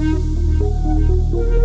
Música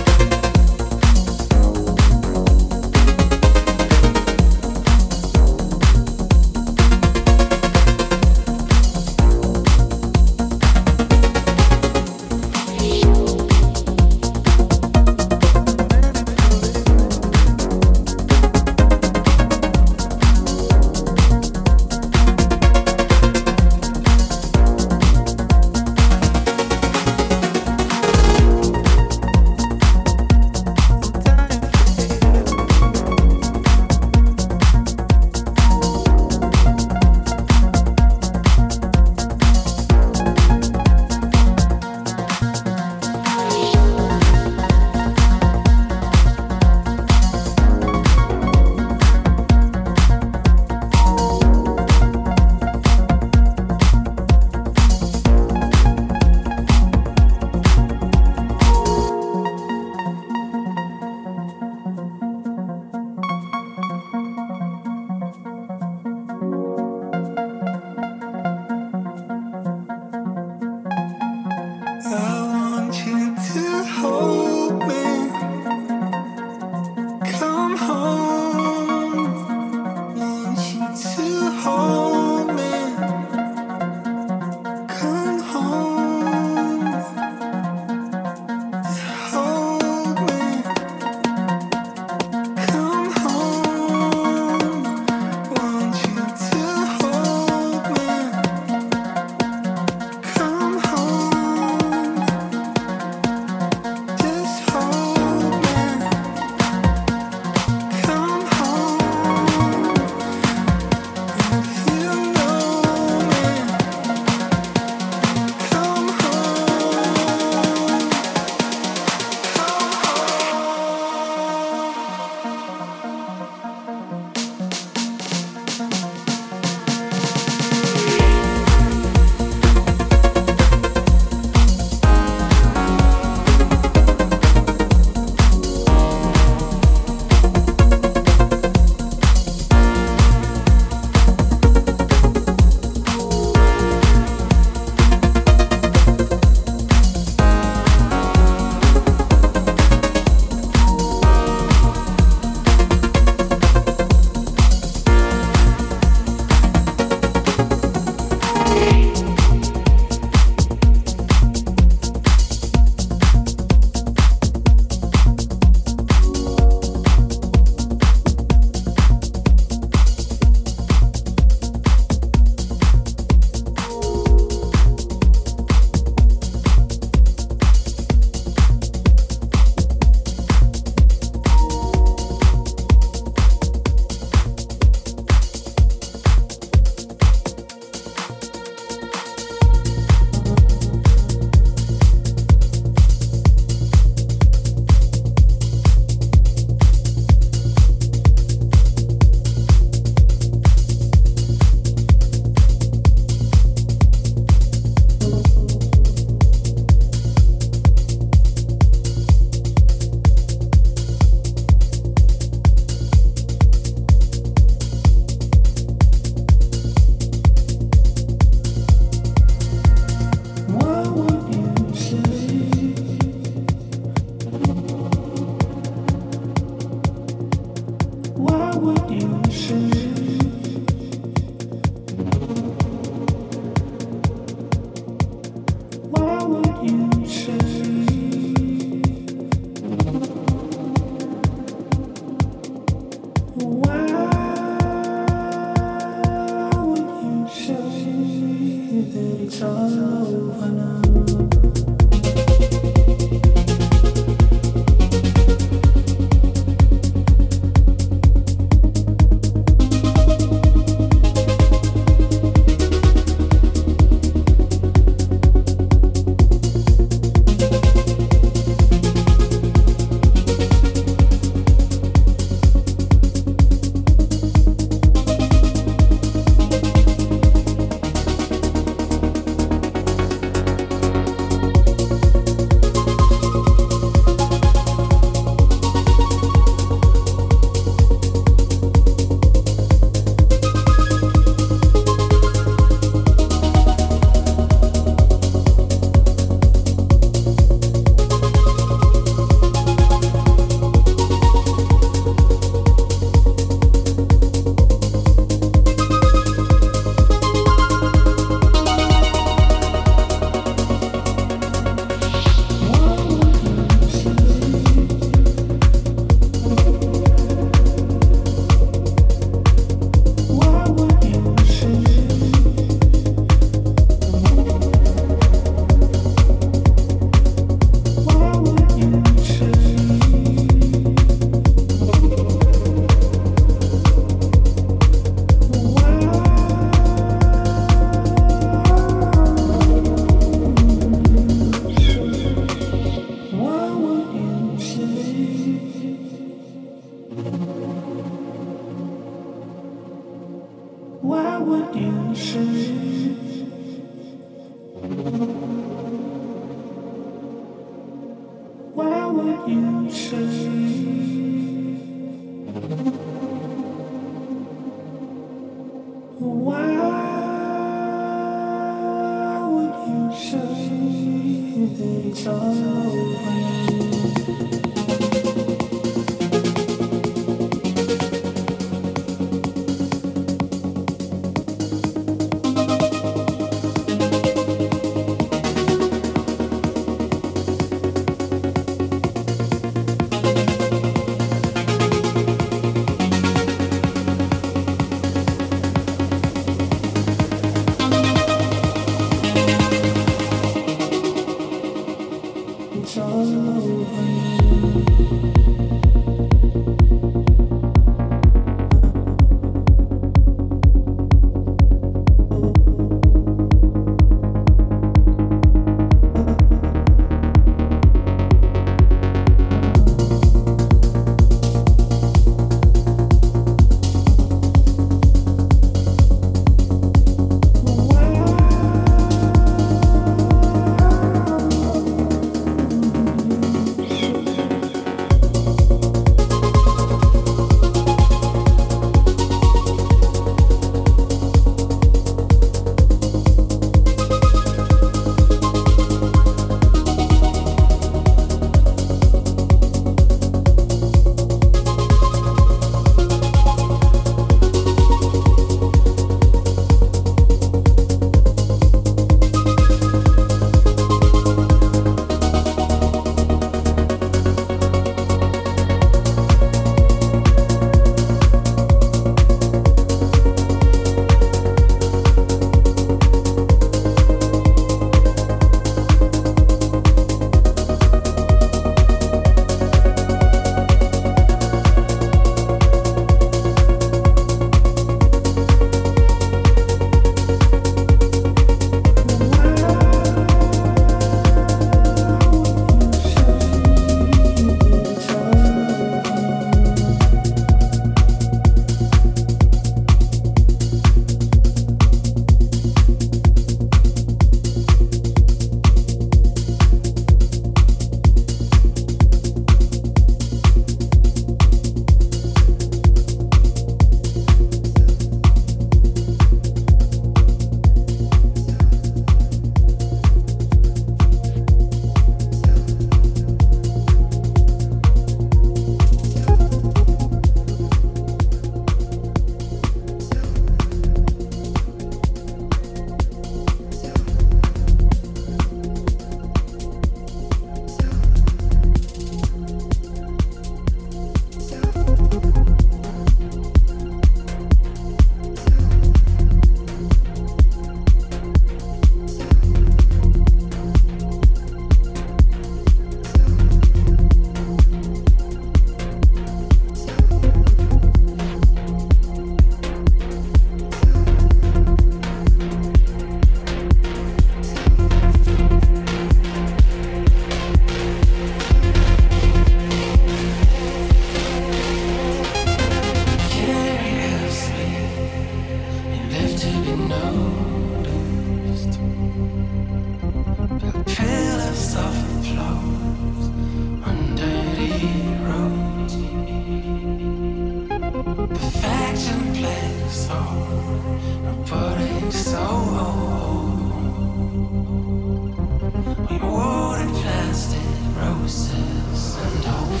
We ordered plastic roses and hope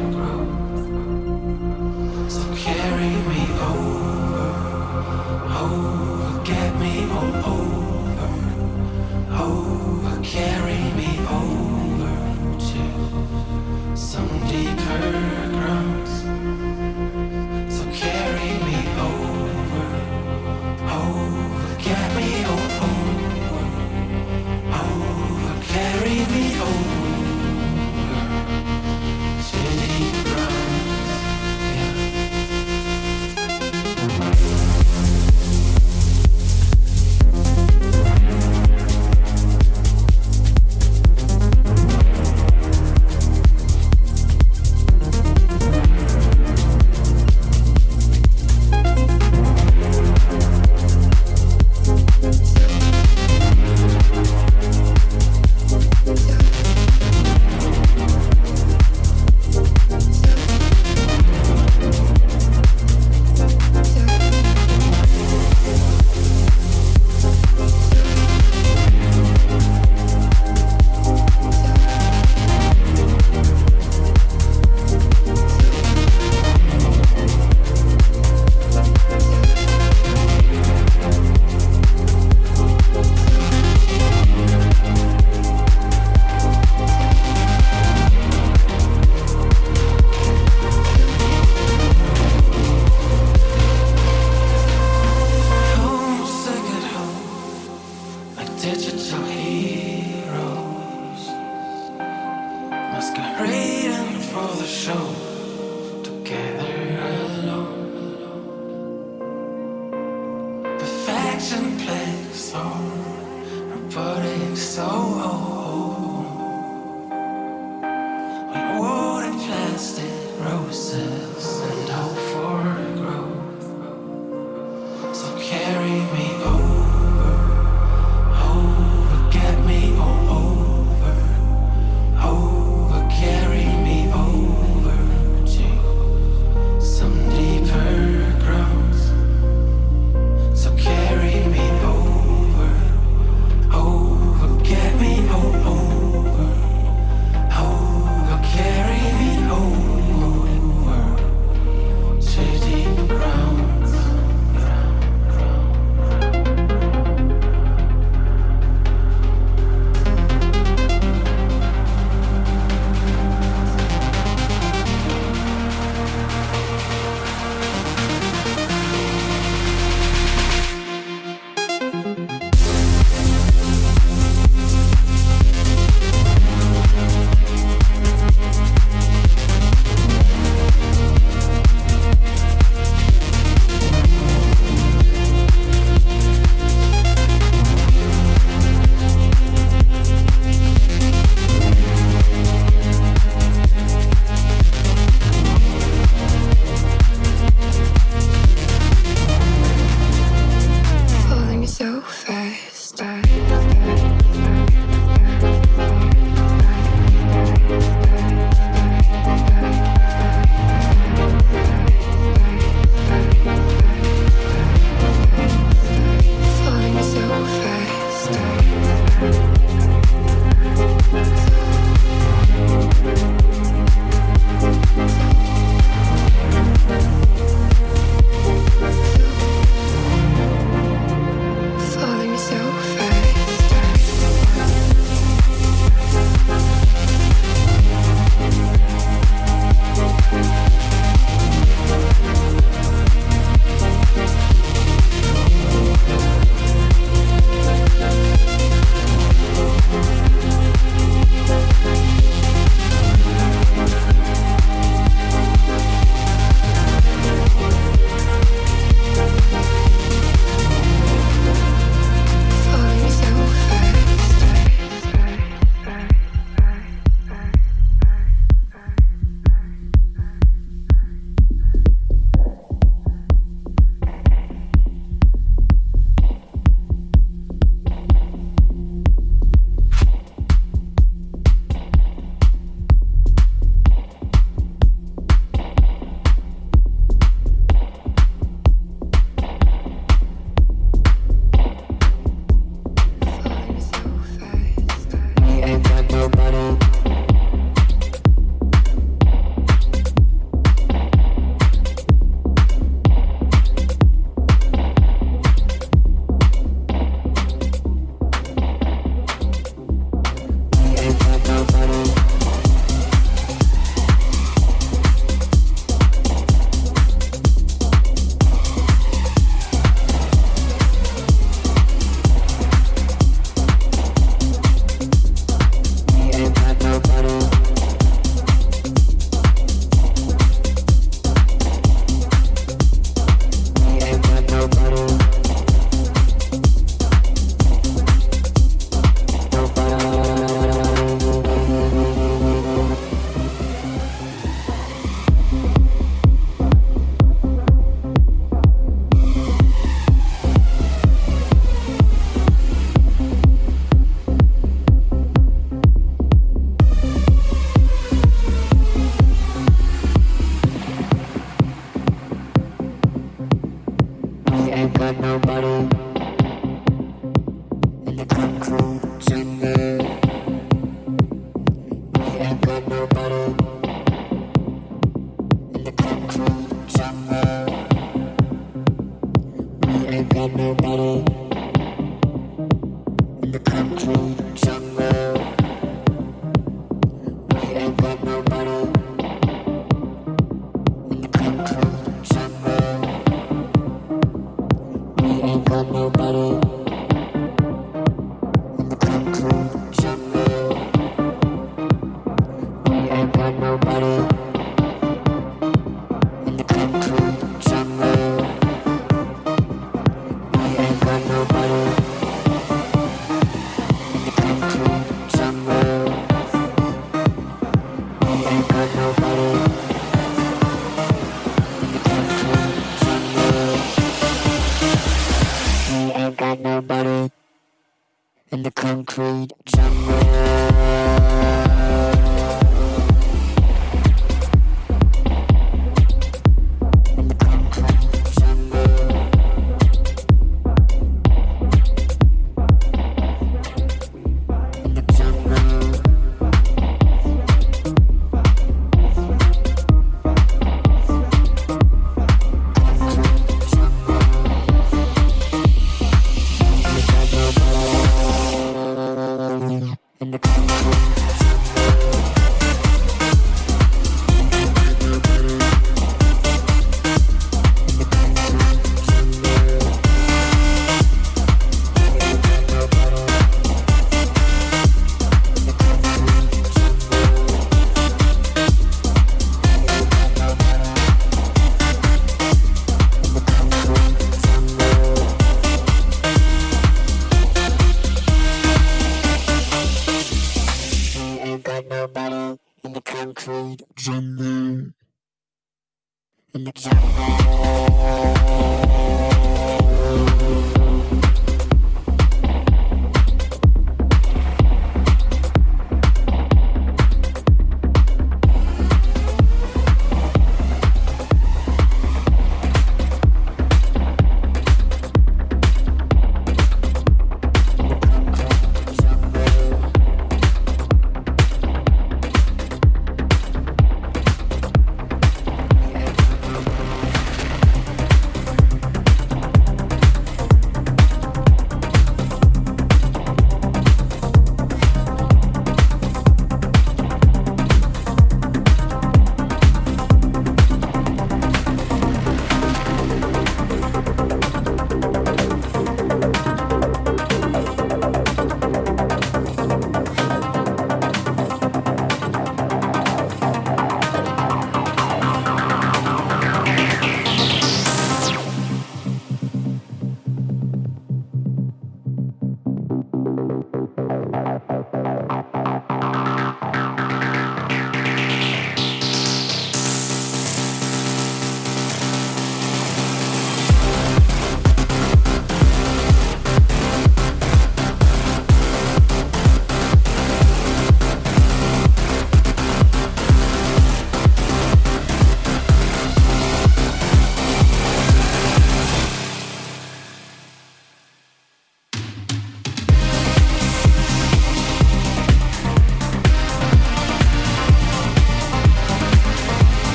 for